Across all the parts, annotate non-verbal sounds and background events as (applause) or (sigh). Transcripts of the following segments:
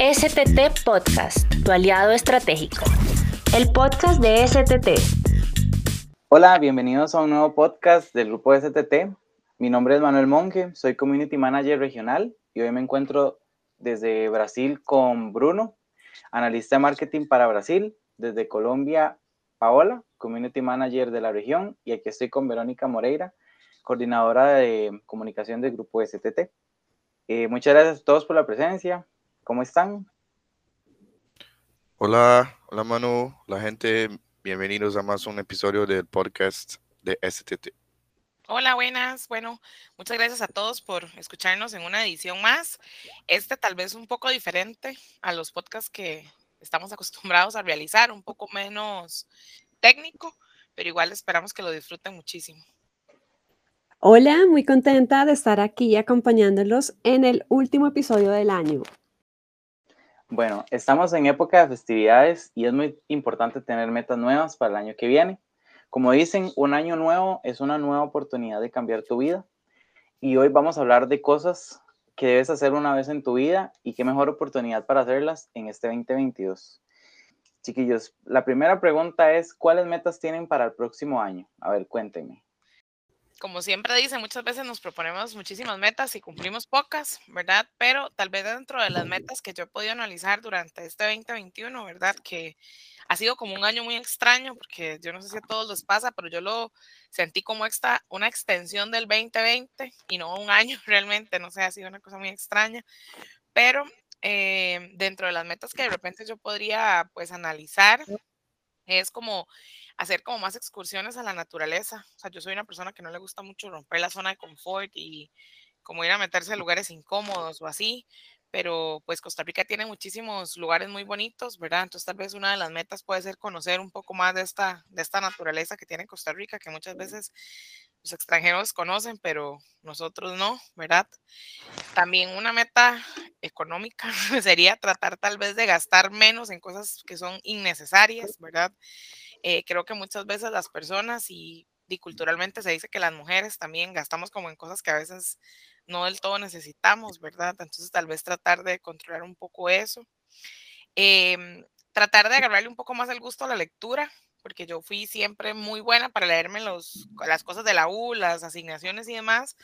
STT Podcast, tu aliado estratégico. El podcast de STT. Hola, bienvenidos a un nuevo podcast del grupo STT. Mi nombre es Manuel Monge, soy Community Manager regional y hoy me encuentro desde Brasil con Bruno, analista de marketing para Brasil, desde Colombia Paola, Community Manager de la región, y aquí estoy con Verónica Moreira, coordinadora de comunicación del grupo STT. Eh, muchas gracias a todos por la presencia. ¿Cómo están? Hola, hola Manu, la gente, bienvenidos a más un episodio del podcast de STT. Hola, buenas. Bueno, muchas gracias a todos por escucharnos en una edición más. Este tal vez un poco diferente a los podcasts que estamos acostumbrados a realizar, un poco menos técnico, pero igual esperamos que lo disfruten muchísimo. Hola, muy contenta de estar aquí acompañándolos en el último episodio del año. Bueno, estamos en época de festividades y es muy importante tener metas nuevas para el año que viene. Como dicen, un año nuevo es una nueva oportunidad de cambiar tu vida. Y hoy vamos a hablar de cosas que debes hacer una vez en tu vida y qué mejor oportunidad para hacerlas en este 2022. Chiquillos, la primera pregunta es, ¿cuáles metas tienen para el próximo año? A ver, cuéntenme como siempre dice, muchas veces nos proponemos muchísimas metas y cumplimos pocas, ¿verdad? Pero tal vez dentro de las metas que yo he podido analizar durante este 2021, ¿verdad? Que ha sido como un año muy extraño, porque yo no sé si a todos les pasa, pero yo lo sentí como esta, una extensión del 2020 y no un año (laughs) realmente, no sé, ha sido una cosa muy extraña. Pero eh, dentro de las metas que de repente yo podría pues analizar, es como hacer como más excursiones a la naturaleza. O sea, yo soy una persona que no le gusta mucho romper la zona de confort y como ir a meterse en lugares incómodos o así, pero pues Costa Rica tiene muchísimos lugares muy bonitos, ¿verdad? Entonces tal vez una de las metas puede ser conocer un poco más de esta, de esta naturaleza que tiene Costa Rica, que muchas veces los extranjeros conocen, pero nosotros no, ¿verdad? También una meta económica (laughs) sería tratar tal vez de gastar menos en cosas que son innecesarias, ¿verdad? Eh, creo que muchas veces las personas y, culturalmente se dice que las mujeres también gastamos como en cosas que a veces no del todo necesitamos, ¿verdad? Entonces tal vez tratar de controlar un poco eso. Em, tratar de agarrarle un poco más el gusto a la lectura, porque yo fui siempre muy buena para leerme los, las cosas de la U, las asignaciones y demás,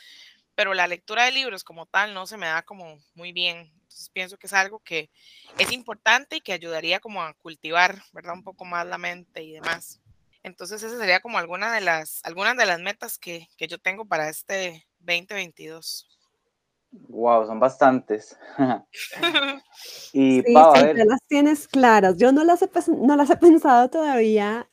pero la lectura de libros como tal no se me da como muy bien. Entonces pienso que es algo que es importante y que ayudaría como a cultivar, ¿verdad? Un poco más la mente y demás. Entonces esa sería como alguna de las, algunas de las metas que, que yo tengo para este 2022. Wow, son bastantes. (laughs) (laughs) y sí, Pau, a ver. las tienes claras. Yo no las, he, no las he pensado todavía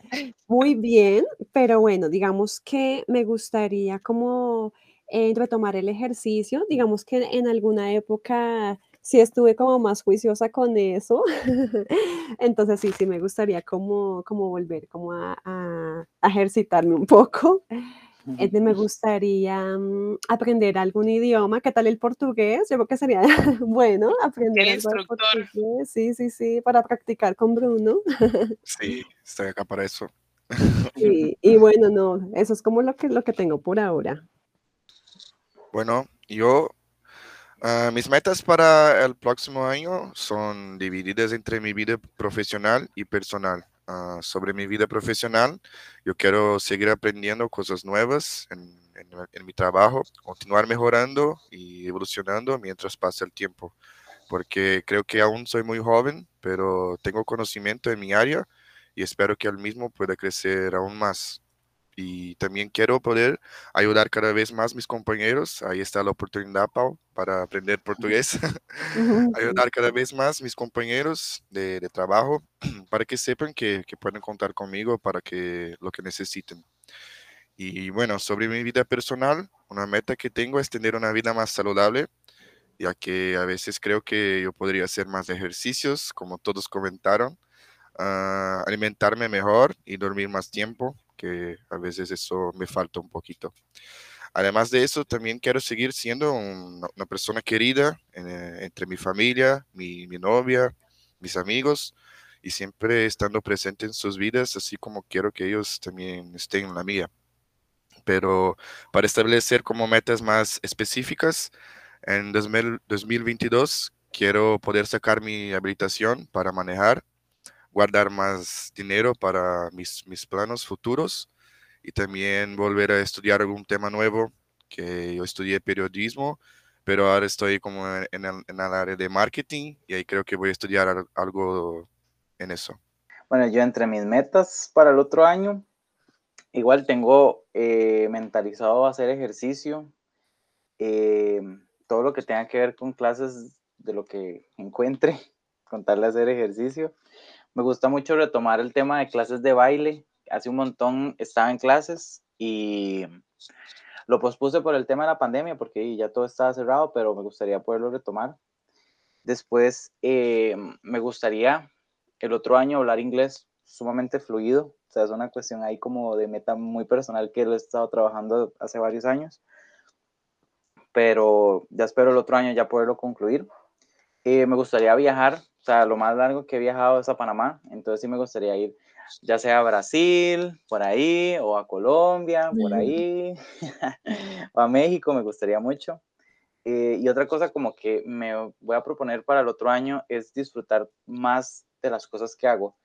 muy bien, pero bueno, digamos que me gustaría como eh, retomar el ejercicio. Digamos que en alguna época sí estuve como más juiciosa con eso. (laughs) Entonces sí, sí me gustaría como, como volver como a, a, ejercitarme un poco. Eh, me gustaría mm, aprender algún idioma. ¿Qué tal el portugués? Yo creo que sería (laughs) bueno aprender el portugués. Sí, sí, sí, para practicar con Bruno. (laughs) Sí, estoy acá para eso. Sí, y bueno, no, eso es como lo que, lo que tengo por ahora. Bueno, yo Ah, mis metas para el próximo año son divididas entre mi vida profesional y personal. Ah, sobre mi vida profesional, yo quiero seguir aprendiendo cosas nuevas en, mi trabajo, continuar mejorando y evolucionando mientras pasa el tiempo, porque creo que aún soy muy joven, pero tengo conocimiento en mi área y espero que al mismo pueda crecer aún más y también quiero poder ayudar cada vez más mis compañeros. Ahí está la oportunidad, Pau, para aprender portugués. (laughs) ayudar cada vez más mis compañeros de, de trabajo (clears throat) para que sepan que, que, pueden contar conmigo para que lo que necesiten. Y bueno, sobre mi vida personal, una meta que tengo es tener una vida más saludable, ya que a veces creo que yo podría hacer más ejercicios, como todos comentaron, uh, alimentarme mejor y dormir más tiempo que a veces eso me falta un poquito. Además de eso, también quiero seguir siendo una, persona querida eh, entre mi familia, mi, mi, novia, mis amigos, y siempre estando presente en sus vidas, así como quiero que ellos también estén en la mía. Pero para establecer como metas más específicas, en 2022 quiero poder sacar mi habilitación para manejar, guardar más dinero para mis, mis planos futuros y también volver a estudiar algún tema nuevo, que yo estudié periodismo, pero ahora estoy como en el, en el área de marketing y ahí creo que voy a estudiar algo en eso. Bueno, yo entre mis metas para el otro año, igual tengo eh, mentalizado hacer ejercicio, eh, todo lo que tenga que ver con clases de lo que encuentre, (laughs) contarle hacer ejercicio. Me gusta mucho retomar el tema de clases de baile. Hace un montón estaba en clases y lo pospuse por el tema de la pandemia porque ya todo estaba cerrado, pero me gustaría poderlo retomar. Después eh, me gustaría el otro año hablar inglés sumamente fluido. O sea, es una cuestión ahí como de meta muy personal que lo he estado trabajando hace varios años. Pero ya espero el otro año ya poderlo concluir. Eh, me gustaría viajar, o sea, lo más largo que he viajado es a Panamá, entonces sí me gustaría ir ya sea a Brasil, por ahí, o a Colombia, por ahí, (laughs) o a México, me gustaría mucho. Eh, y otra cosa como que me voy a proponer para el otro año es disfrutar más de las cosas que hago.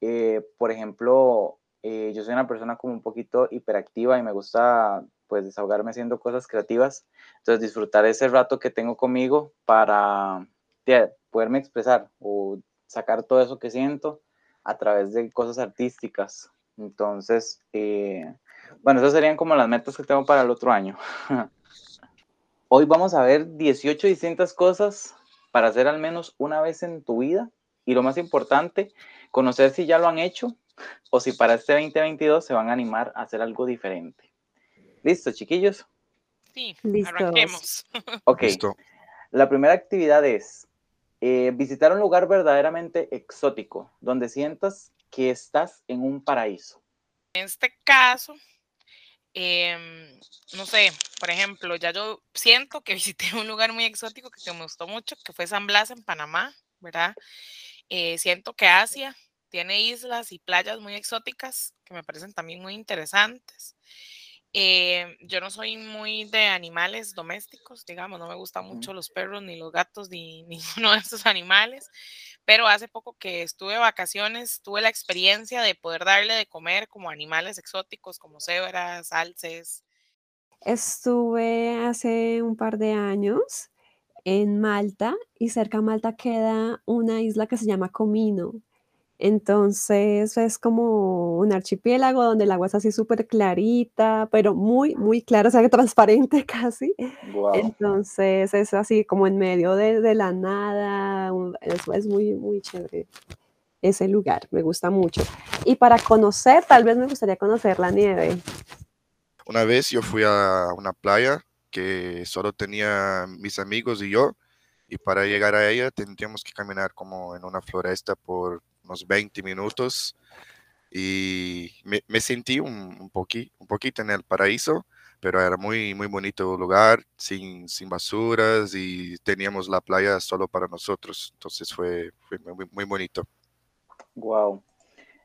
Eh, por ejemplo, yo soy una persona como un poquito hiperactiva y me gusta pues desahogarme haciendo cosas creativas. Entonces disfrutar ese rato que tengo conmigo para poderme expresar o sacar todo eso que siento a través de cosas artísticas. Entonces, eh, bueno, esas serían como las metas que tengo para el otro año. (laughs) Hoy vamos a ver 18 distintas cosas para hacer al menos una vez en tu vida. Y lo más importante, conocer si ya lo han hecho o si para este 2022 se van a animar a hacer algo diferente. ¿Listo, chiquillos? Sí, arranquemos. (laughs) Ok. La primera actividad es eh, visitar un lugar verdaderamente exótico, donde sientas que estás en un paraíso. En este caso, em, no sé, por ejemplo, ya yo siento que (laughs) visité un lugar muy exótico que me gustó mucho, que fue San Blas en Panamá, ¿verdad? Eh, siento que Asia tiene islas y playas muy exóticas que me parecen también muy interesantes. Eh, yo no soy muy de animales domésticos, digamos, no me gustan mucho los perros, ni los gatos, ni (laughs) ninguno de estos animales, pero hace poco que estuve de vacaciones, tuve la experiencia de poder darle de comer como animales exóticos, como cebras, alces. Estuve hace un par de años en Malta y cerca de Malta queda una isla que se llama Comino. Entonces es como un archipiélago donde el agua es así súper clarita, pero muy, muy clara, o sea, (laughs) transparente casi. Entonces es así como en medio de, la nada, es, es, muy, muy chévere ese lugar, me gusta mucho. Y para conocer, tal vez me gustaría conocer la nieve. Una vez yo fui a una playa que solo tenía mis amigos y yo, y para llegar a ella tendríamos que caminar como en una floresta por unos 20 minutos y me, sentí un, un, un poquito en el paraíso, pero era muy, muy bonito lugar, sin, sin basuras y teníamos la playa solo para nosotros, entonces fue, fue muy, muy bonito. Wow.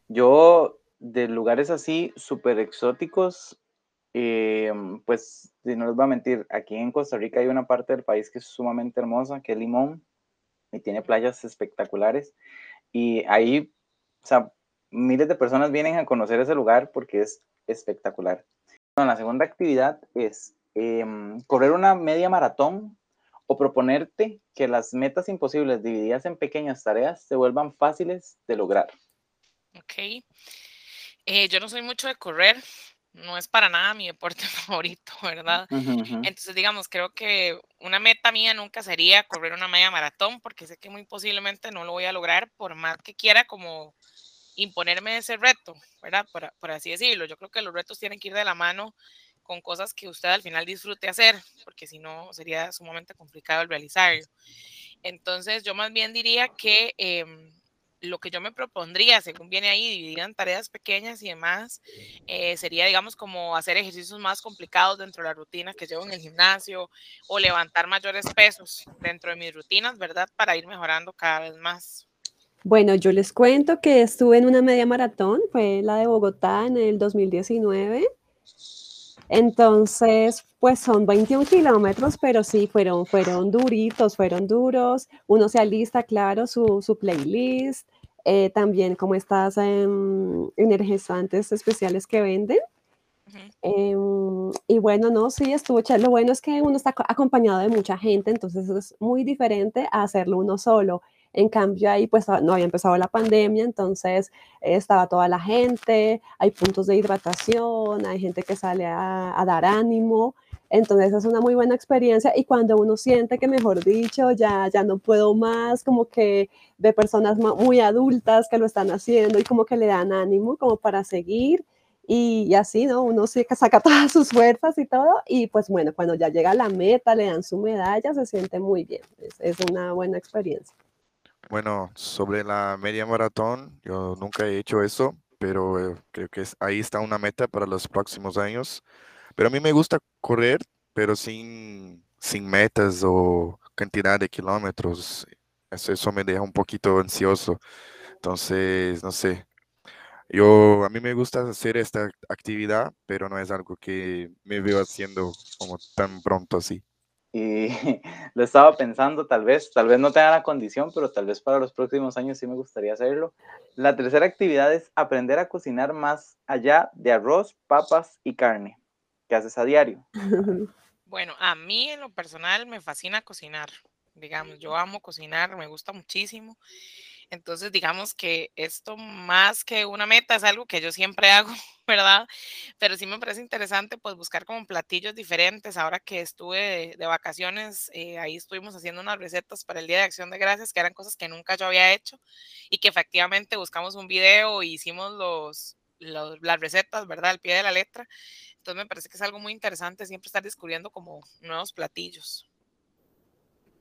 Yo de lugares así súper exóticos, eh, pues no les voy a mentir, aquí en Costa Rica hay una parte del país que es sumamente hermosa, que es Limón, y tiene playas espectaculares. Y ahí, o sea, miles de personas vienen a conocer ese lugar porque es espectacular. La segunda actividad es em, correr una media maratón o proponerte que las metas imposibles divididas en pequeñas tareas se vuelvan fáciles de lograr. Ok. Eh, yo no soy mucho de correr, no es para nada mi deporte (laughs) favorito, ¿verdad? Entonces, digamos, creo que una meta mía nunca sería correr una media maratón, porque sé que muy posiblemente no lo voy a lograr, por más que quiera como imponerme ese reto, ¿verdad? Por, por así decirlo. Yo creo que los retos tienen que ir de la mano con cosas que usted al final disfrute hacer, porque si no sería sumamente complicado el realizarlo. Entonces, yo más bien diría que... Eh, lo que yo me propondría, según viene ahí, dividir en tareas pequeñas y demás, eh, sería, digamos, como hacer ejercicios más complicados dentro de la rutina que llevo en el gimnasio o levantar mayores pesos dentro de mis rutinas, ¿verdad? Para ir mejorando cada vez más. Bueno, yo les cuento que estuve en una media maratón, fue la de Bogotá en el 2019. Entonces, pues son 21 kilómetros, pero sí, fueron, fueron duritos, fueron duros. Uno se alista, claro, su, su playlist, eh, también como estas em, energizantes especiales que venden. Em, y bueno, no, sí, estuvo chévere. Lo bueno es que uno está acompañado de mucha gente, entonces es muy diferente a hacerlo uno solo. En cambio, ahí pues no había empezado la pandemia, entonces estaba toda la gente, hay puntos de hidratación, hay gente que sale a, dar ánimo. Entonces es una muy buena experiencia y cuando uno siente que, mejor dicho, ya, ya no puedo más, como que ve personas muy adultas que lo están haciendo y como que le dan ánimo como para seguir y, así, ¿no? Uno saca (laughs) todas sus fuerzas y todo y pues bueno, cuando ya llega a la meta, le dan su medalla, se siente muy bien, es una buena experiencia. Bueno, sobre la media maratón, yo nunca he hecho eso, pero eh, creo que ahí está una meta para los próximos años. Pero a mí me gusta correr, pero sin, sin metas o cantidad de kilómetros. Eso, eso me deja un poquito ansioso. Entonces, no sé. Yo, a mí me gusta hacer esta actividad, pero no es algo que me veo haciendo como tan pronto así y (laughs) lo estaba pensando, tal vez, tal vez no tenga la condición, pero tal vez para los próximos años sí me gustaría hacerlo. La tercera actividad es aprender a cocinar más allá de arroz, papas y carne. ¿Qué haces a diario? (laughs) Bueno, a mí en lo personal me fascina cocinar. Digamos, yo amo cocinar, me gusta muchísimo. Entonces, digamos que esto más que una meta es algo que yo siempre (laughs) hago, ¿verdad? Pero sí me parece interesante pues buscar como platillos diferentes. Ahora que estuve de, vacaciones, eh, ahí estuvimos haciendo unas recetas para el Día de Acción de Gracias, que eran cosas que nunca yo había hecho y que efectivamente buscamos un video e hicimos los, las recetas, ¿verdad? Al pie de la letra. Entonces me parece que es algo muy interesante siempre estar descubriendo como nuevos platillos.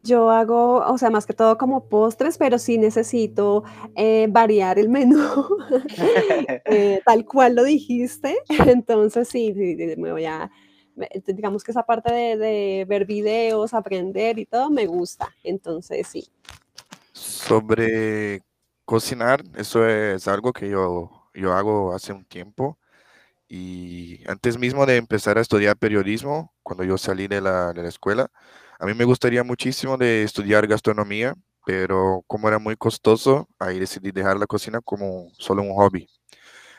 Yo hago, o sea, más que todo como postres, pero sí necesito eh, variar el menú, (laughs) eh, tal cual lo dijiste. (laughs) Entonces, sí, me voy a, digamos que esa parte de, ver videos, aprender y todo, me gusta. Entonces, sí. Sobre cocinar, eso es algo que yo, yo hago hace un tiempo. Y antes mismo de empezar a estudiar periodismo, cuando yo salí de la, de la escuela, a mí me gustaría muchísimo de estudiar gastronomía, pero como era muy costoso, ahí decidí dejar la cocina como solo un hobby.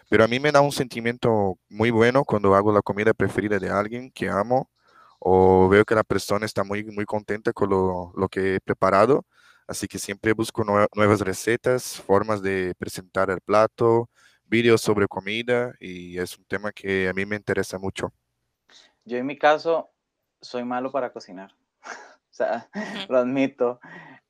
Pero a mí me da un sentimiento muy bueno cuando hago la comida preferida de alguien que amo o veo que la persona está muy, muy contenta con lo, lo que he preparado. Así que siempre busco nuevas recetas, formas de presentar el plato, vídeos sobre comida y es un tema que a mí me interesa mucho. Yo en mi caso soy malo para cocinar. Lo admito.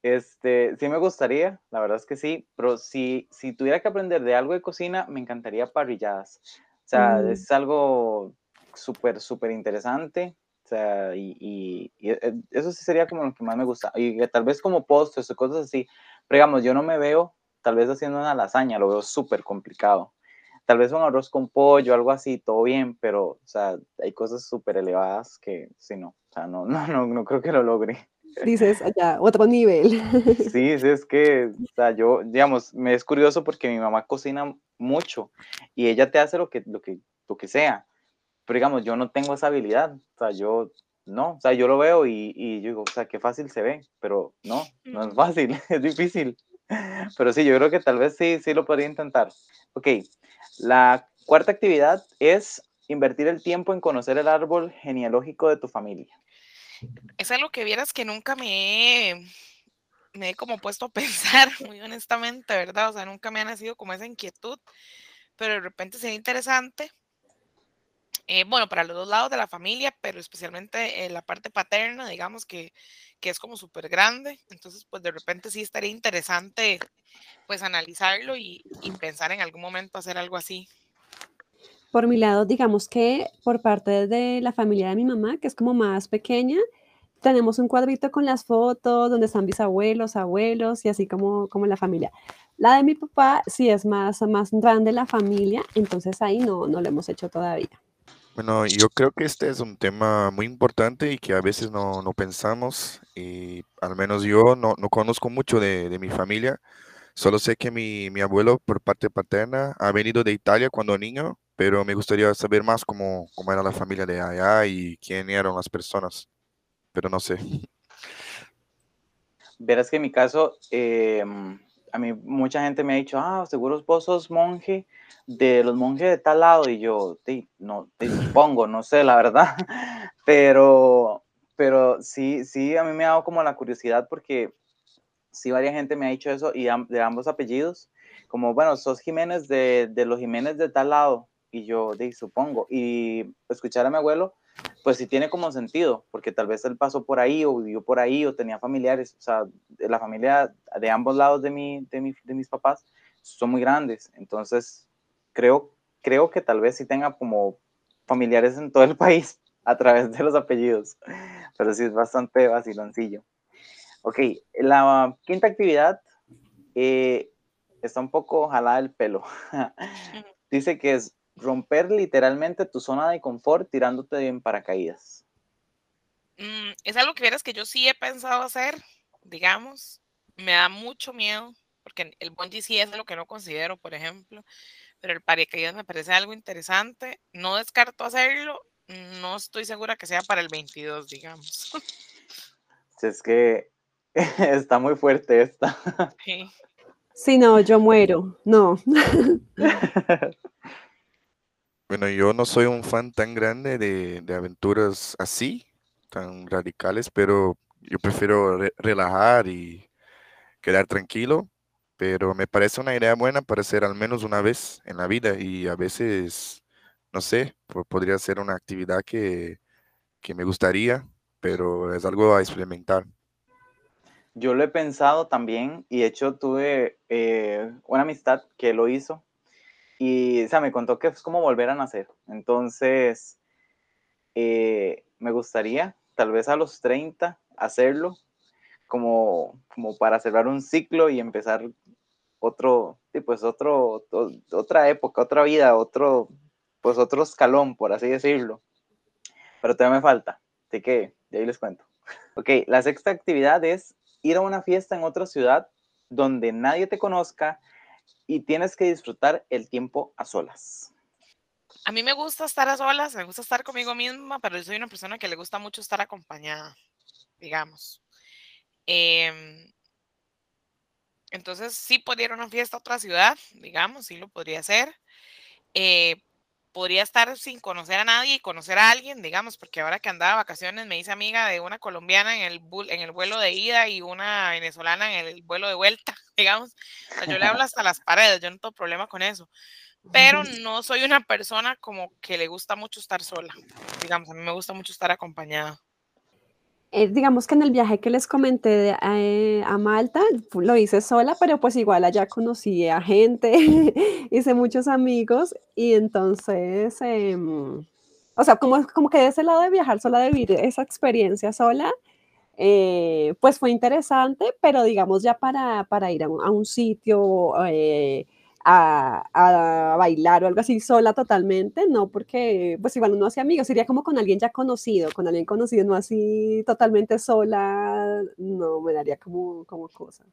Este, sí me gustaría, la verdad es que sí, pero si, si tuviera que aprender de algo de cocina, me encantaría parrilladas. O sea, mm. es algo súper, súper interesante. O sea, y, y, eh, eso sí sería como lo que más me gusta. Y tal vez como postres o cosas así. Pero digamos, yo no me veo tal vez haciendo una lasaña, lo veo súper complicado. Tal vez un arroz con pollo, algo así, todo bien, pero, o sea, hay cosas súper elevadas que, sí, no, o sea, no, no, no, no creo que lo logre. (laughs) Dices, allá, otro nivel. (laughs) Sí, sí, es que, o sea, yo, digamos, me es curioso porque mi mamá cocina mucho y ella te hace lo que, lo que, lo que sea. Pero digamos, yo no tengo esa habilidad. O sea, yo, no, o sea, yo lo veo y, y yo digo, o sea, qué fácil se ve, pero no, no es fácil, (laughs) es difícil. Pero sí, yo creo que tal vez sí, sí lo podría intentar. Ok, la cuarta actividad es invertir el tiempo en conocer el árbol genealógico de tu familia. Es algo que vieras que nunca me he, me he como puesto a pensar, (laughs) muy honestamente, ¿verdad? O sea, nunca me ha nacido como esa inquietud, pero de repente sería interesante. Eh, bueno, para los dos lados de la familia, pero especialmente en la parte paterna, digamos que, que es como súper grande. Entonces, pues de repente sí estaría interesante pues analizarlo y, y pensar en algún momento hacer algo así. Por mi lado, digamos que por parte de la familia de mi mamá, que es como más pequeña, tenemos un cuadrito con las fotos donde están bisabuelos, abuelos y así como, como la familia. La de mi papá sí es más, más grande la familia, entonces ahí no, no lo hemos hecho todavía. Bueno, yo creo que este es un tema muy importante y que a veces no, no pensamos y al menos yo no, no conozco mucho de, de, mi familia. Solo sé que mi, mi abuelo por parte paterna ha venido de Italia cuando niño pero me gustaría saber más cómo, cómo era la familia de allá y quién eran las personas, pero no sé. Verás que en mi caso, em, a mí mucha gente me ha dicho, ah, seguro vos sos monje de los monjes de tal lado, y yo, no, te supongo, (laughs) no sé, la verdad, (laughs) pero, pero sí, sí, a mí me ha dado como la curiosidad porque sí, varias gente me ha dicho eso y de ambos apellidos, como, bueno, sos Jiménez de, de los Jiménez de tal lado, y yo, de, supongo, y escuchar a mi abuelo, pues sí tiene como sentido, porque tal vez él pasó por ahí o vivió por ahí o tenía familiares, o sea, la familia de ambos lados de, mi, de, de mis papás son muy grandes, entonces creo, creo que tal vez sí tenga como familiares en todo el (laughs) país a través de los apellidos, pero sí es bastante vaciloncillo. Ok, la quinta actividad eh, está un poco jalada el pelo. (laughs) Dice que es romper literalmente tu zona de confort tirándote en paracaídas. Mm, es algo que vieras que yo sí he pensado hacer, digamos. Me da mucho miedo, porque el bungee sí es lo que no considero, por ejemplo, pero el paracaídas me parece algo interesante. No descarto hacerlo, no estoy segura que sea para el 22, digamos. Es que (laughs) está muy fuerte esta. Sí. Sí, no, yo muero, no. (laughs) Bueno, yo no soy un fan tan grande de, aventuras así, tan radicales, pero yo prefiero relajar y quedar tranquilo, pero me parece una idea buena para hacer al menos una vez en la vida y a veces, no sé, podría ser una actividad que, me gustaría, pero es algo a experimentar. Yo lo he pensado también y de hecho tuve eh, una amistad que lo hizo y, o sea, me contó que es como volver a nacer. Entonces, eh, me gustaría, tal vez a los 30, hacerlo como, como para cerrar un ciclo y empezar otro, pues otro, otra época, otra vida, otro, pues otro escalón, por así decirlo. Pero todavía me falta, así que de ahí les cuento. (laughs) Ok, la sexta actividad es ir a una fiesta en otra ciudad donde nadie te conozca y tienes que disfrutar el tiempo a solas. A mí me gusta estar a solas, me gusta estar conmigo misma, pero yo soy una persona que le gusta mucho estar acompañada, digamos. Em, entonces, sí podría ir a una fiesta a otra ciudad, digamos, sí lo podría hacer. Eh, podría estar sin conocer a nadie y conocer a alguien, digamos, porque ahora que andaba de vacaciones me hice amiga de una colombiana en el, en el vuelo de ida y una venezolana en el vuelo de vuelta, (laughs) digamos. yo le hablo hasta las paredes, yo no tengo problema con eso. Pero no soy una persona como que le gusta mucho estar sola, digamos, a mí me gusta mucho estar acompañada. Eh, digamos que en el viaje que les comenté eh, a Malta, lo hice sola, pero pues igual allá conocí a gente, (laughs) hice muchos amigos y entonces, em, o sea, como, como que de ese lado de viajar sola, de vivir esa experiencia sola, eh, pues fue interesante, pero digamos ya para, para ir a un sitio a, bailar o algo así sola totalmente, no, porque pues igual uno hace amigos, sería como con alguien ya conocido, con alguien conocido, no así totalmente sola, no me daría como, como cosa.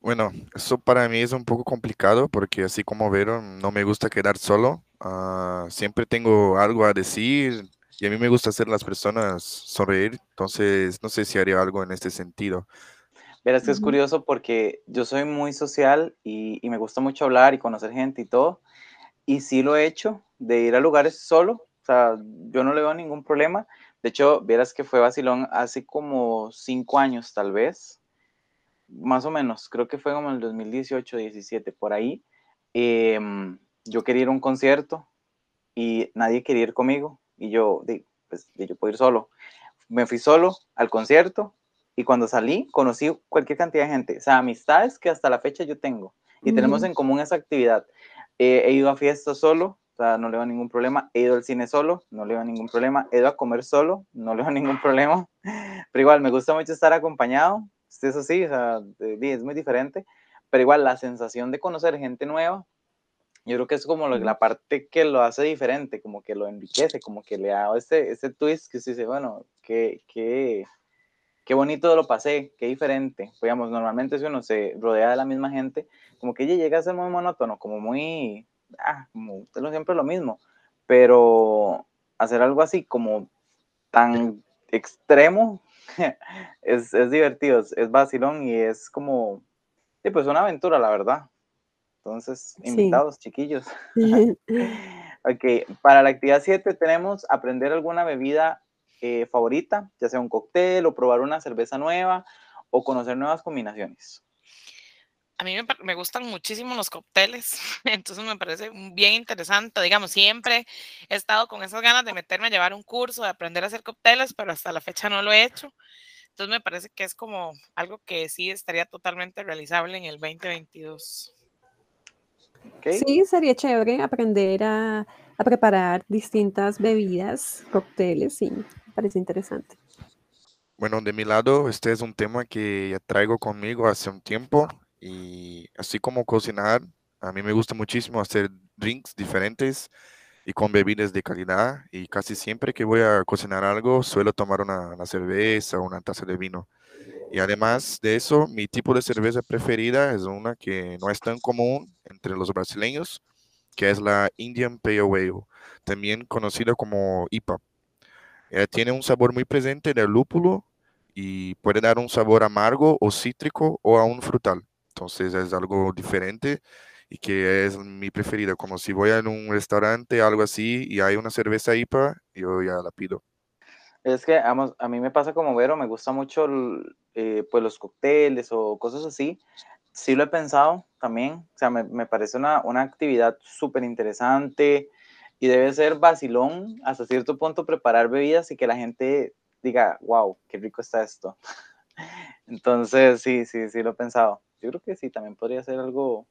Bueno, eso para mí es un poco complicado porque así como vieron, no me gusta quedar solo, ah, siempre tengo algo a decir y a mí me gusta hacer las personas sonreír, entonces no sé si haría algo en este sentido. Verás que es curioso porque yo soy muy social y, me gusta mucho hablar y conocer gente y todo. Y sí lo he hecho, de ir a lugares solo. O sea, yo no le veo ningún problema. De hecho, vieras que fue vacilón hace como cinco años, tal vez. Más o menos, creo que fue como el 2018, 17, por ahí. Em, yo quería ir a un concierto y nadie quería ir conmigo. Y yo, pues, yo puedo ir solo. Me fui solo al concierto y cuando salí, conocí cualquier cantidad de gente, o sea, amistades que hasta la fecha yo tengo. Y tenemos en común esa actividad. he ido a fiestas solo, o sea, no le veo ningún problema. He ido al cine solo, no le veo ningún problema. He ido a comer solo, no le veo (laughs) ningún problema. Pero igual, me gusta mucho estar acompañado. Eso sí, o sea, es muy diferente. Pero igual, la sensación de conocer gente nueva, yo creo que es como la parte que lo hace diferente, como que lo enriquece, como que le da ese, ese twist que se dice, bueno, que, que qué bonito lo pasé, qué diferente. Digamos, normalmente si uno se rodea de la misma gente, como que llega a ser muy monótono, como muy, ah, como siempre lo mismo, pero hacer algo así como tan extremo (laughs) es, es divertido, es vacilón y es como, sí, pues una aventura, la verdad. Entonces, invitados, chiquillos. (laughs) ok, para la actividad 7 tenemos aprender alguna bebida eh, favorita, ya sea un cóctel o probar una cerveza nueva o conocer nuevas combinaciones. A mí me, gustan muchísimo los cócteles, (laughs) entonces me parece bien interesante. Digamos, siempre he estado con esas ganas de meterme a llevar un curso, de aprender a hacer cócteles, pero hasta la fecha no lo he hecho. Entonces me parece que es como algo que sí estaría totalmente realizable en el 2022. Sí, sería chévere aprender a, preparar distintas bebidas, cócteles, sí, me parece interesante. Bueno, de mi lado, este es un tema que ya traigo conmigo hace un tiempo y así como cocinar, a mí me gusta muchísimo hacer drinks diferentes y con bebidas de calidad y casi siempre que voy a cocinar algo suelo tomar una cerveza o una taza de vino. Y además de eso, mi tipo de cerveza preferida es una que no es tan común entre los brasileños, que es la Indian Pale Ale, también conocida como IPA. Eh, tiene un sabor muy presente del lúpulo y puede dar un sabor amargo o cítrico o aún frutal. Entonces es algo diferente y que es mi preferida. Como si voy a un restaurante, algo así, y hay una cerveza IPA, yo ya la pido. Es que a, mí me pasa como Vero, me gusta mucho eh, pues los cócteles o cosas así. Sí lo he pensado también, o sea, me, me parece una, una actividad súper interesante y debe ser vacilón hasta cierto punto preparar bebidas y que la gente diga, wow, qué rico está esto. (laughs) Entonces, sí, sí, sí lo he pensado. Yo creo que sí, también podría ser algo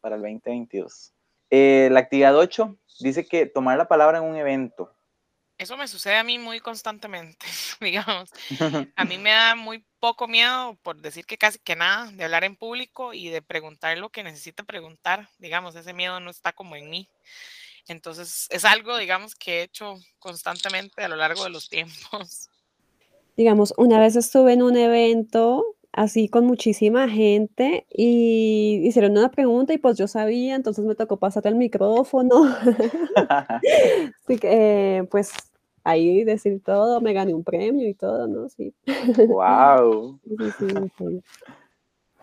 para el 2022. Eh, la actividad 8 dice que tomar la palabra en un evento eso me sucede a mí muy constantemente, (laughs) digamos. (laughs) A mí me da muy poco miedo, por decir que casi que nada, de hablar en público y de preguntar lo que necesito preguntar. Digamos, ese miedo no está como en mí. Entonces, es algo, digamos, que he hecho constantemente a lo largo de los tiempos. Digamos, una vez estuve en un evento así con muchísima gente y hicieron una pregunta y pues yo sabía, entonces me tocó pasar el micrófono. (laughs) (laughs) Así que, pues ahí decir todo, me gané un premio y todo, ¿no? Sí. ¡Wow! (laughs)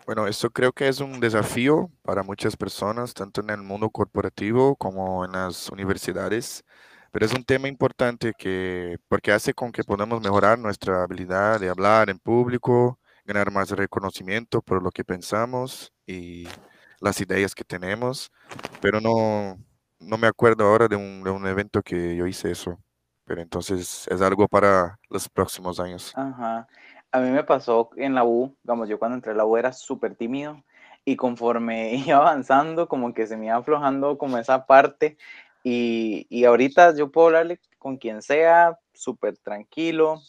Bueno, esto creo que es un desafío para muchas personas, tanto en el mundo corporativo como en las universidades, pero es un tema importante que, porque hace con que podamos mejorar nuestra habilidad de hablar en público, ganar más reconocimiento por lo que pensamos y las ideas que tenemos, pero no, no me acuerdo ahora de un, de un evento que yo hice eso, pero entonces es algo para los próximos años. Ajá. A mí me pasó en la U, digamos, yo cuando entré a la U era súper tímido y conforme (laughs) iba avanzando, como que se me iba aflojando como esa parte y, y ahorita yo puedo hablarle con quien sea, súper tranquilo,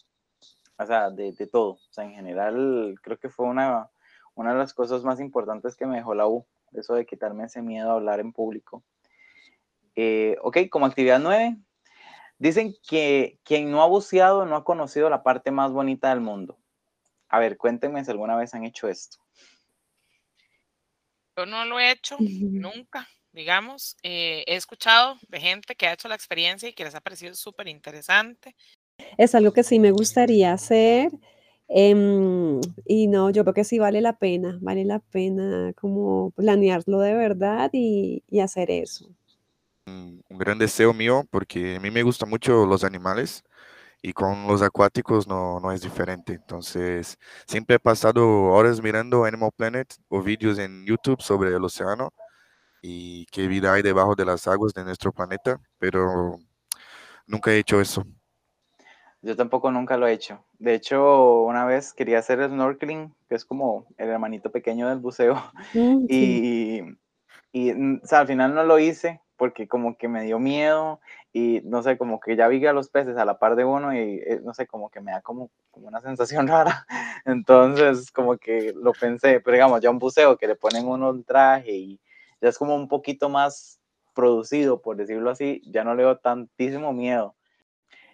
o sea, de, de, todo. O sea, en general, creo que fue una, una de las cosas más importantes que me dejó la U, eso de quitarme ese miedo a hablar en público. Eh, ok, como actividad 9, dicen que quien no ha buceado no ha conocido la parte más bonita del mundo. A ver, cuéntenme si alguna vez han hecho esto. Yo no lo he hecho nunca, digamos. Eh, he escuchado de gente que ha hecho la experiencia y que les ha parecido súper interesante. Es algo que sí me gustaría hacer. Em, y no, yo creo que sí vale la pena, vale la pena como planearlo de verdad y, hacer eso. Un, gran deseo mío porque a mí me gustan mucho los animales y con los acuáticos no, no es diferente. Entonces, siempre he pasado horas mirando Animal Planet o vídeos en YouTube sobre el océano y qué vida hay debajo de las aguas de nuestro planeta, pero nunca he hecho eso. Yo tampoco nunca lo he hecho. De hecho, una vez quería hacer el snorkeling, que es como el hermanito pequeño del buceo, mm, (laughs) y, y mm, al final no lo hice porque como que me dio miedo y no sé, como que ya vi a los peces a la par de uno y eh, no sé, como que me da como, como una (laughs) sensación rara. Entonces, como que lo pensé, pero digamos, ya un buceo que le ponen uno un traje y ya es como un poquito más producido, por decirlo así, ya no le doy tantísimo miedo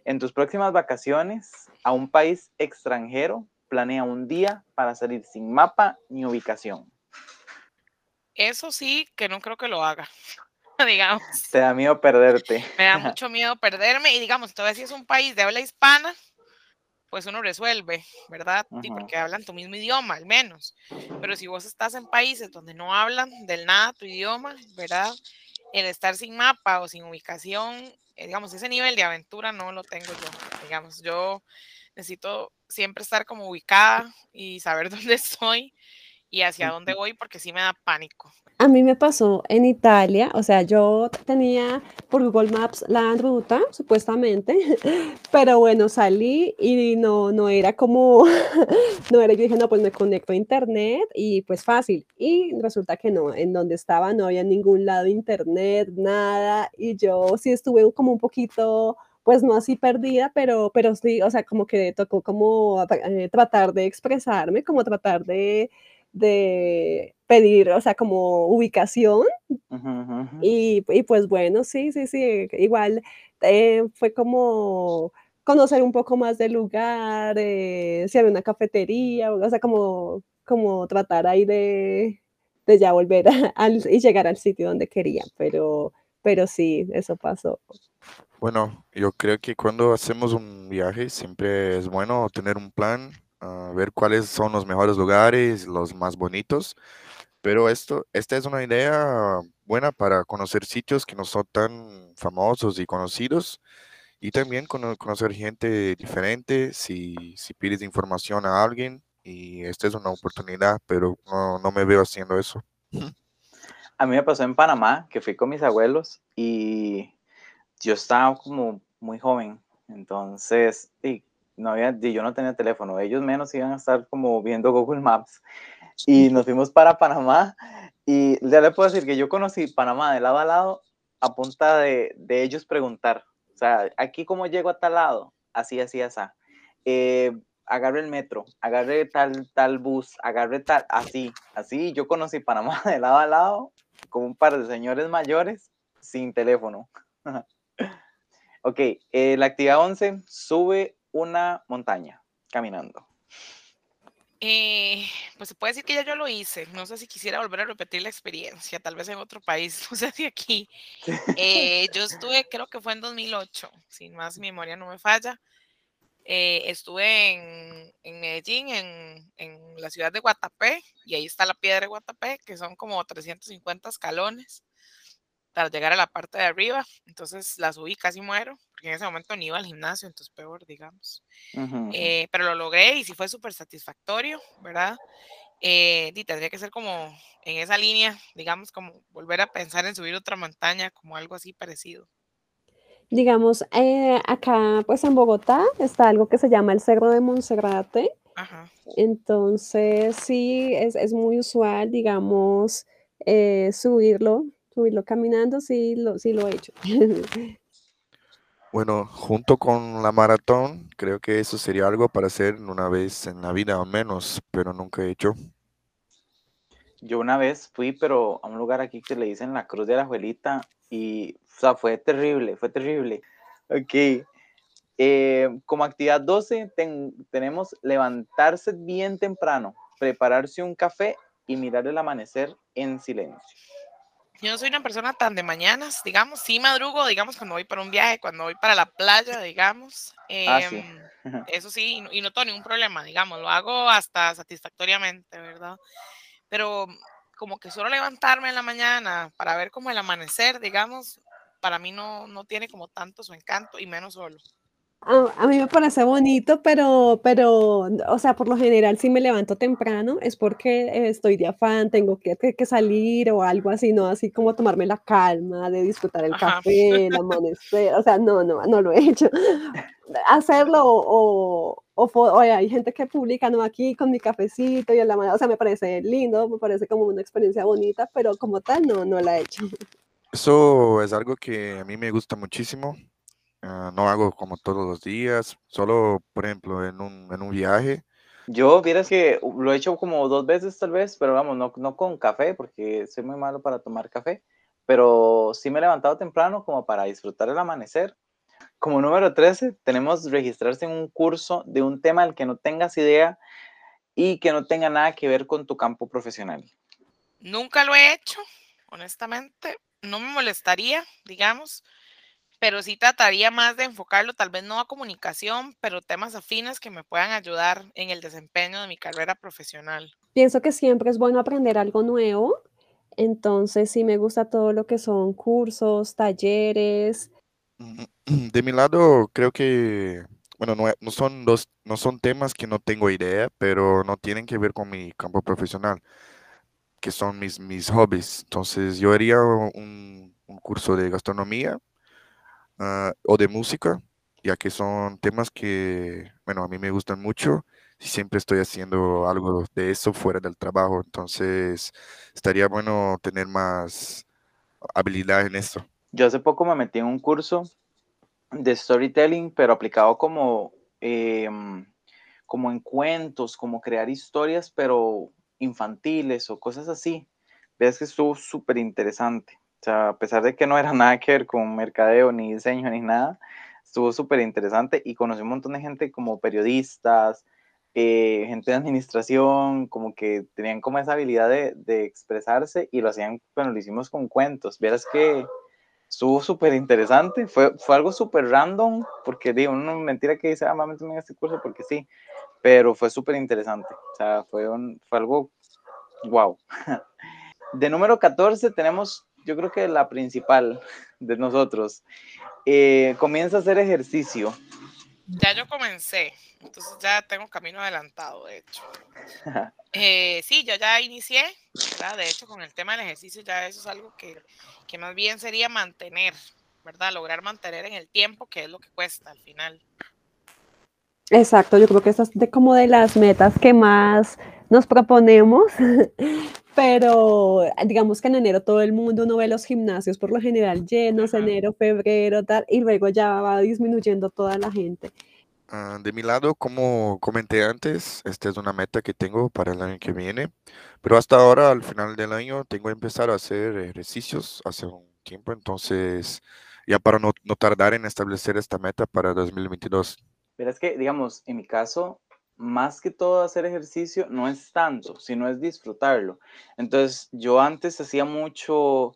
en tus próximas vacaciones a un país extranjero, planea un día para salir sin mapa ni ubicación. Eso sí, que no creo que lo haga. (laughs) digamos. Te da miedo perderte. Me da (laughs) mucho miedo perderme y digamos, todavía si es un país de habla hispana, pues uno resuelve, ¿verdad? porque hablan tu mismo idioma, al menos. Pero si vos estás en países donde no hablan del nada tu idioma, ¿verdad? El estar sin mapa o sin ubicación, eh, digamos, ese nivel de aventura no lo tengo yo. Digamos, yo necesito siempre estar como ubicada y saber (laughs) dónde estoy y hacia dónde voy porque sí me da pánico. A mí me pasó en Italia, o sea, yo tenía por Google Maps la ruta, supuestamente, (laughs) pero bueno, salí y no, no era como, (laughs) no era, yo dije, no, pues me conecto a internet y pues fácil. Y resulta que no, en donde estaba no había ningún lado internet, nada, y yo sí estuve como un poquito pues no así perdida, pero, pero sí, o sea, como que tocó como eh, tratar de expresarme, como tratar de, de pedir, o sea, como ubicación. Y, y, pues bueno, sí, sí, sí, igual eh, fue como conocer un poco más del lugar, eh, si había una cafetería, o sea, como, como tratar ahí de, de ya volver al, y llegar al sitio donde quería, pero, pero sí, eso pasó. Bueno, yo creo que cuando hacemos un viaje siempre es bueno tener un plan, a ver cuáles son los mejores lugares, los más bonitos. Pero esto, esta es una idea buena para conocer sitios que no son tan famosos y conocidos y también conocer gente diferente si, si pides información a alguien y esta es una oportunidad, pero no, no me veo haciendo eso. A mí me pasó en Panamá, que fui con mis abuelos y yo estaba como muy joven, entonces, y no había, yo no tenía teléfono, ellos menos iban a estar como viendo Google Maps. Y nos fuimos para Panamá y ya le puedo decir que yo conocí Panamá de lado a lado a punta de, de ellos preguntar, o sea, aquí cómo llego a tal lado, así, así, así. Eh, agarre el metro, agarre tal, tal bus, agarre tal, así, así. Yo conocí Panamá (laughs) de lado a lado con un par de señores mayores sin teléfono. (laughs) ok, eh, la actividad 11, sube una montaña caminando? Eh, pues se puede decir que ya yo lo hice. No sé si quisiera volver a repetir la experiencia, tal vez en otro país, (laughs) no sé si aquí. Eh, yo estuve, creo que fue en 2008, sin más memoria no me falla. Eh, estuve en, en Medellín, en, en, la ciudad de Guatapé, y ahí está la piedra de Guatapé, que son como 350 escalones para llegar a la parte de arriba. Entonces la subí, casi muero, porque en ese momento ni iba al gimnasio, entonces peor, digamos. Eh, pero lo logré y sí fue súper satisfactorio, ¿verdad? Eh, y tendría que ser como en esa línea, digamos, como volver a pensar en subir otra montaña, como algo así parecido. Digamos, eh, acá pues en Bogotá está algo que se llama el Cerro de Monserrate. Entonces, sí, es, es, muy usual, digamos, subirlo subirlo caminando, sí lo, sí lo he hecho. (laughs) Bueno, junto con la maratón, creo que eso sería algo para hacer una vez en la vida o menos, pero nunca he hecho. Yo una vez fui, pero a un lugar aquí que le dicen la Cruz de la Abuelita y, o sea, fue terrible, fue terrible. Ok. Eh, como actividad 12 tenemos levantarse bien temprano, prepararse un café y mirar el amanecer en silencio. Yo no soy una persona tan de mañanas, digamos, sí madrugo, digamos, cuando voy para un viaje, cuando voy para la playa, digamos. ah, sí. Em, (laughs) eso sí, y no, tengo ningún problema, digamos, lo hago hasta satisfactoriamente, ¿verdad? Pero como que solo levantarme en la mañana para ver como el amanecer, digamos, para mí no, no tiene como tanto su encanto y menos solo. A, mí me parece bonito, pero, pero, o sea, por lo general, si me levanto temprano es porque estoy de afán, tengo que, que, salir o algo así, no así como tomarme la calma de disfrutar el café, el amanecer, o sea, no, no, no lo he hecho. Hacerlo o, o, o, hay gente que publica, no, aquí con mi cafecito y en la o sea, me parece lindo, me parece como una experiencia bonita, pero como tal, no, no la he hecho. Eso es algo que a mí me gusta muchísimo Ah, no hago como todos los días, solo, por ejemplo, en un, en un viaje. Yo, vieras que lo he hecho como dos veces tal vez, pero vamos, no, no con café, porque soy muy malo para tomar café, pero sí me he levantado temprano como para disfrutar el amanecer. Como número 13, tenemos registrarse en un curso de un tema del que no tengas idea y que no tenga nada que ver con tu campo profesional. Nunca lo he hecho, honestamente. No me molestaría, digamos, pero sí trataría más de enfocarlo, tal vez no a comunicación, pero temas afines que me puedan ayudar en el desempeño de mi carrera profesional. Pienso que siempre es bueno aprender algo nuevo, entonces sí me gusta todo lo que son cursos, talleres. De mi lado, creo que, bueno, no, no son dos, no son temas que no tengo idea, pero no tienen que ver con mi campo profesional, que son mis, mis hobbies. Entonces yo haría un, un curso de gastronomía Ah, o de música, ya que son temas que, bueno, a mí me gustan mucho y siempre estoy haciendo algo de eso fuera del trabajo, entonces estaría bueno tener más habilidad en eso. Yo hace poco me metí en un curso de storytelling, pero aplicado como, em, como en cuentos, como crear historias, pero infantiles o cosas así. Ves que estuvo súper interesante. O sea, a pesar de que no era (laughs) nada que ver con mercadeo, ni diseño, ni nada, estuvo súper interesante y conocí un montón de gente como periodistas, eh, gente de administración, como que tenían como esa habilidad de, de, expresarse y lo hacían, bueno, lo hicimos con cuentos. Vieras que estuvo súper interesante, fue, fue algo súper random, porque digo, no mentira que dice, ah, mami, en este curso porque sí, pero fue súper interesante, o sea, fue, un, fue algo wow. (laughs) De número 14 tenemos yo creo que la principal de nosotros, eh, comienza a hacer ejercicio. Ya yo comencé, entonces ya tengo camino adelantado, de hecho. Eh, sí, yo ya inicié, ¿verdad? De hecho, con el tema del ejercicio ya eso es algo que, que más bien sería mantener, ¿verdad? Lograr mantener en el tiempo, que es lo que cuesta al final. Exacto, yo creo que esa es de como de las metas que más nos proponemos, (laughs) pero digamos que en enero todo el mundo no ve los gimnasios por lo general llenos, enero, febrero, tal, y luego ya va disminuyendo toda la gente. Ah, de mi lado, como comenté antes, esta es una meta que tengo para el año que viene, pero hasta ahora, al final del año, tengo que empezar a hacer ejercicios hace un tiempo, entonces ya para no, no tardar en establecer esta meta para 2022. Pero es que, digamos, en mi caso, más que todo hacer ejercicio no es tanto, sino es disfrutarlo. Entonces, yo antes hacía mucho,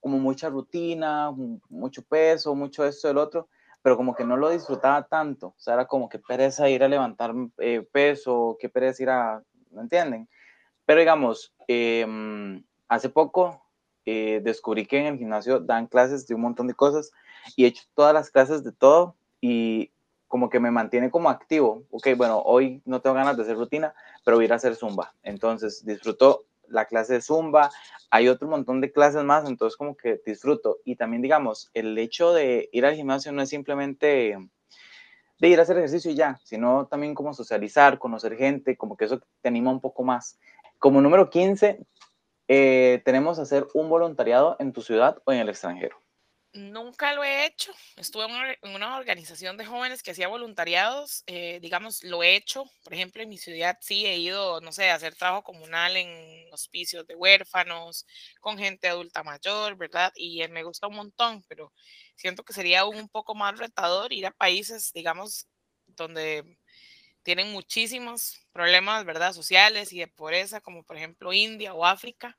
como mucha rutina, mucho peso, mucho esto, el otro, pero como que no lo disfrutaba tanto. O sea, era como que pereza ir a levantar eh, peso, que pereza ir a, ¿me entienden? Pero digamos, em, hace poco eh, descubrí que en el gimnasio dan clases de un montón de cosas y he hecho todas las clases de todo y como que me mantiene como activo. Ok, bueno, hoy no tengo ganas de hacer rutina, pero voy a ir a hacer zumba. Entonces disfruto la clase de zumba, hay otro montón de clases más, entonces como que disfruto. Y también digamos, el hecho de ir al gimnasio no es simplemente de ir a hacer ejercicio y ya, sino también como socializar, conocer gente, como que eso te anima un poco más. Como número 15, eh, tenemos hacer un voluntariado en tu ciudad o en el extranjero. Nunca lo he hecho. Estuve en una organización de jóvenes que hacía voluntariados. Eh, digamos, lo he hecho. Por ejemplo, en mi ciudad sí he ido, no sé, a hacer trabajo comunal en hospicios de huérfanos, con gente adulta mayor, ¿verdad? Y eh, me gusta un montón, pero siento que sería un poco más retador ir a países, digamos, donde tienen muchísimos problemas, ¿verdad? Sociales y de pobreza, como por ejemplo India o África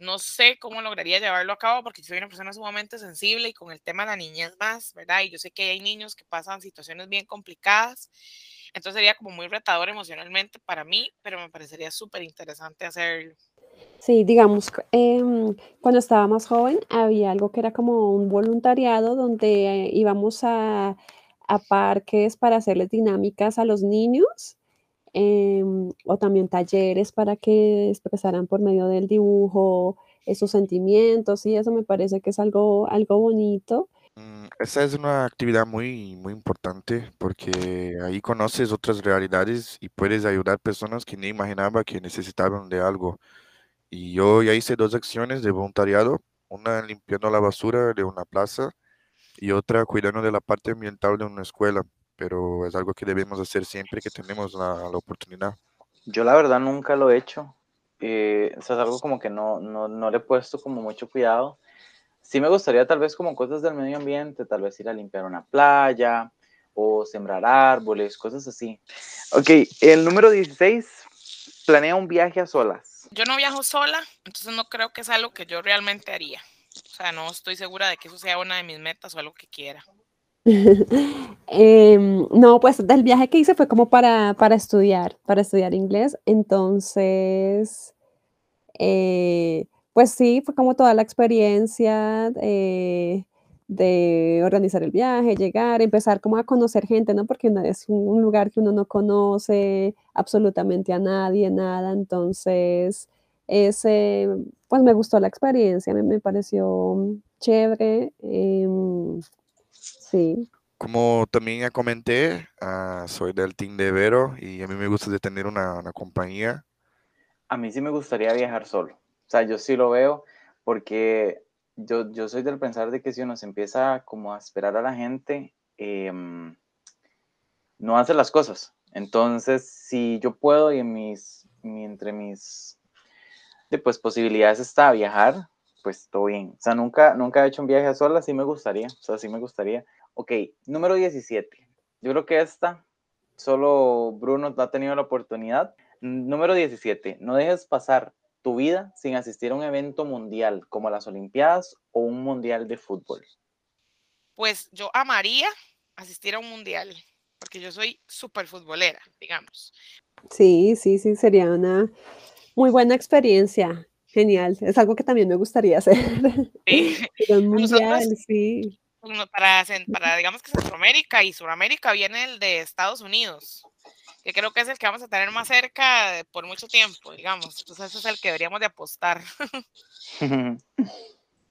no sé cómo lograría llevarlo a cabo porque soy una persona sumamente sensible y con el tema de la niñez más, ¿verdad? Y yo sé que hay niños que pasan situaciones bien complicadas, entonces sería como muy retador emocionalmente para mí, pero me parecería súper interesante hacerlo. Sí, digamos, em, cuando estaba más joven había algo que era como un voluntariado donde íbamos a, a parques para hacerles dinámicas a los niños Em, o también talleres para que expresaran por medio del dibujo esos sentimientos y eso me parece que es algo, algo bonito. Mm, esa es una actividad muy, muy importante porque ahí conoces otras realidades y puedes ayudar personas que ni imaginaba que necesitaban de algo. Y yo ya hice dos acciones de voluntariado, una limpiando la basura de una plaza y otra cuidando de la parte ambiental de una escuela pero es algo que debemos hacer siempre que tenemos la, la oportunidad. Yo la verdad nunca lo he hecho. Eh, eso es algo como que no, no, no, le he puesto como mucho cuidado. Sí me gustaría tal vez como cosas del medio ambiente, tal vez ir a limpiar una playa o sembrar árboles, cosas así. Ok, el número 16, planea un viaje a solas. yo no viajo sola, entonces no creo que es algo que yo realmente haría. O sea, no estoy segura de que eso sea una de mis metas o algo que quiera. (laughs) Em, no, pues del viaje que hice fue como para, para estudiar, para estudiar inglés. Entonces, eh, pues sí, fue como toda la experiencia eh, de organizar el viaje, llegar, empezar como a conocer gente, ¿no? Porque es un lugar que uno no conoce absolutamente a nadie, nada. Entonces, ese, pues me gustó la experiencia, me, pareció chévere. Em, sí. Como también ya comenté, uh, soy del team de Vero y a mí me gusta de tener una, una compañía. A mí sí me gustaría viajar solo. O sea, yo sí lo veo porque yo, yo soy del pensar de que si uno se empieza como a esperar a la gente, em, no hace las cosas. Entonces, si yo puedo y en mis, entre mis pues, posibilidades está viajar, pues todo bien. O sea, nunca, nunca he hecho un viaje a sola, sí me gustaría. O sea, sí me gustaría. Ok, número 17. Yo creo que esta solo Bruno ha tenido la oportunidad. Número 17. No dejes pasar tu vida sin asistir a un evento mundial como las Olimpiadas o un mundial de fútbol? Pues yo amaría asistir a un mundial, porque yo soy súper futbolera, digamos. Sí, sí, sí, sería una muy buena experiencia. Genial, es algo que también me gustaría hacer. (laughs) Sí. un mundial, sí. Para, para, digamos que Centroamérica y Suramérica viene el de Estados Unidos que creo que es el que vamos a tener más cerca por mucho tiempo, digamos. Entonces ese es el que deberíamos de apostar.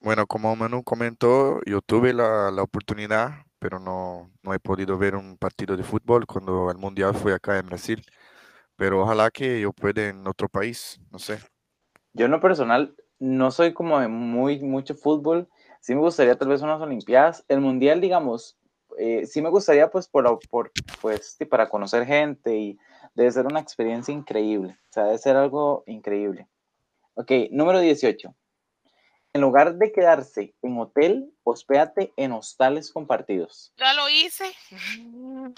Bueno, como Manu comentó, yo tuve la, la oportunidad, pero no, no, he podido ver un partido de fútbol cuando el Mundial fue acá en Brasil. Pero ojalá que yo pueda en otro país, no sé. Yo en lo personal no soy como de muy mucho fútbol. Sí me gustaría tal vez unas Olimpiadas. El Mundial, digamos, eh, sí me gustaría pues, por, por, pues para conocer gente y debe ser una experiencia increíble, o sea, debe ser algo increíble. Ok, número 18. En lugar de quedarse en hotel, hospédate en hostales compartidos. Ya lo hice. (laughs)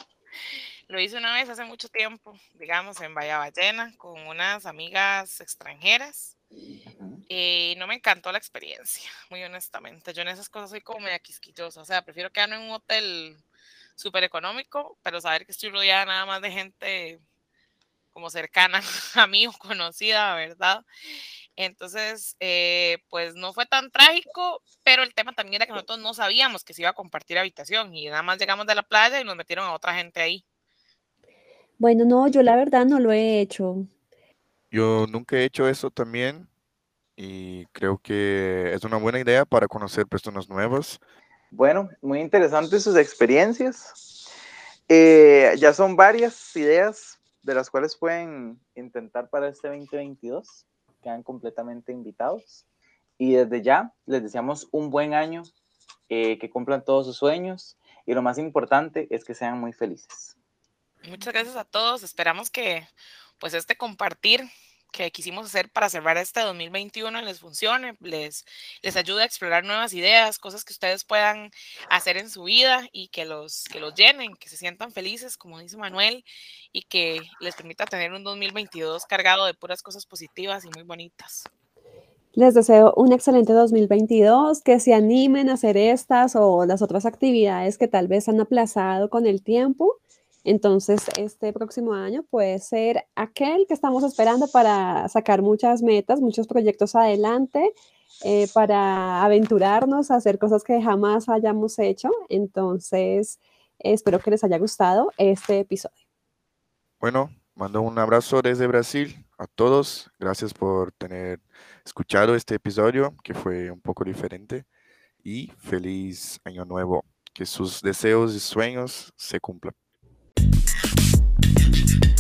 Lo hice una vez hace mucho tiempo, digamos, en Bahía Ballena, con unas amigas extranjeras. Y no me encantó la experiencia, muy honestamente. Yo en esas cosas soy como media quisquillosa. O sea, prefiero quedarme en un hotel súper económico, pero saber que estoy rodeada nada más de gente como cercana (laughs) a mí o conocida, ¿verdad? Entonces, eh, pues no fue tan trágico, pero el tema también era que nosotros no sabíamos que se iba a compartir habitación y nada más llegamos de la playa y nos metieron a otra gente ahí. Bueno, no, yo la verdad no lo he hecho. Yo nunca he hecho eso también y creo que es una buena idea para conocer personas nuevas. Bueno, muy interesantes sus experiencias. Eh, ya son varias ideas de las cuales pueden intentar para este 2022. Quedan completamente invitados. Y desde ya les deseamos un buen año, eh, que cumplan todos sus sueños y lo más importante es que sean muy felices. Muchas gracias a todos. Esperamos que pues este compartir que quisimos hacer para cerrar este 2021 les funcione, les, les ayude a explorar nuevas ideas, cosas que ustedes puedan hacer en su vida y que los, que los llenen, que se sientan felices, como dice Manuel, y que les permita tener un 2022 cargado de puras cosas positivas y muy bonitas. Les deseo un excelente 2022, que se animen a hacer estas o las otras actividades que tal vez han aplazado con el tiempo entonces, este próximo año puede ser aquel que estamos esperando para sacar muchas metas, muchos proyectos adelante, eh, para aventurarnos a hacer cosas que jamás hayamos hecho. Entonces, espero que les haya gustado este episodio. Bueno, mando un abrazo desde Brasil a todos. Gracias por tener escuchado este episodio que fue un poco diferente y feliz año nuevo. Que sus deseos y sueños se cumplan.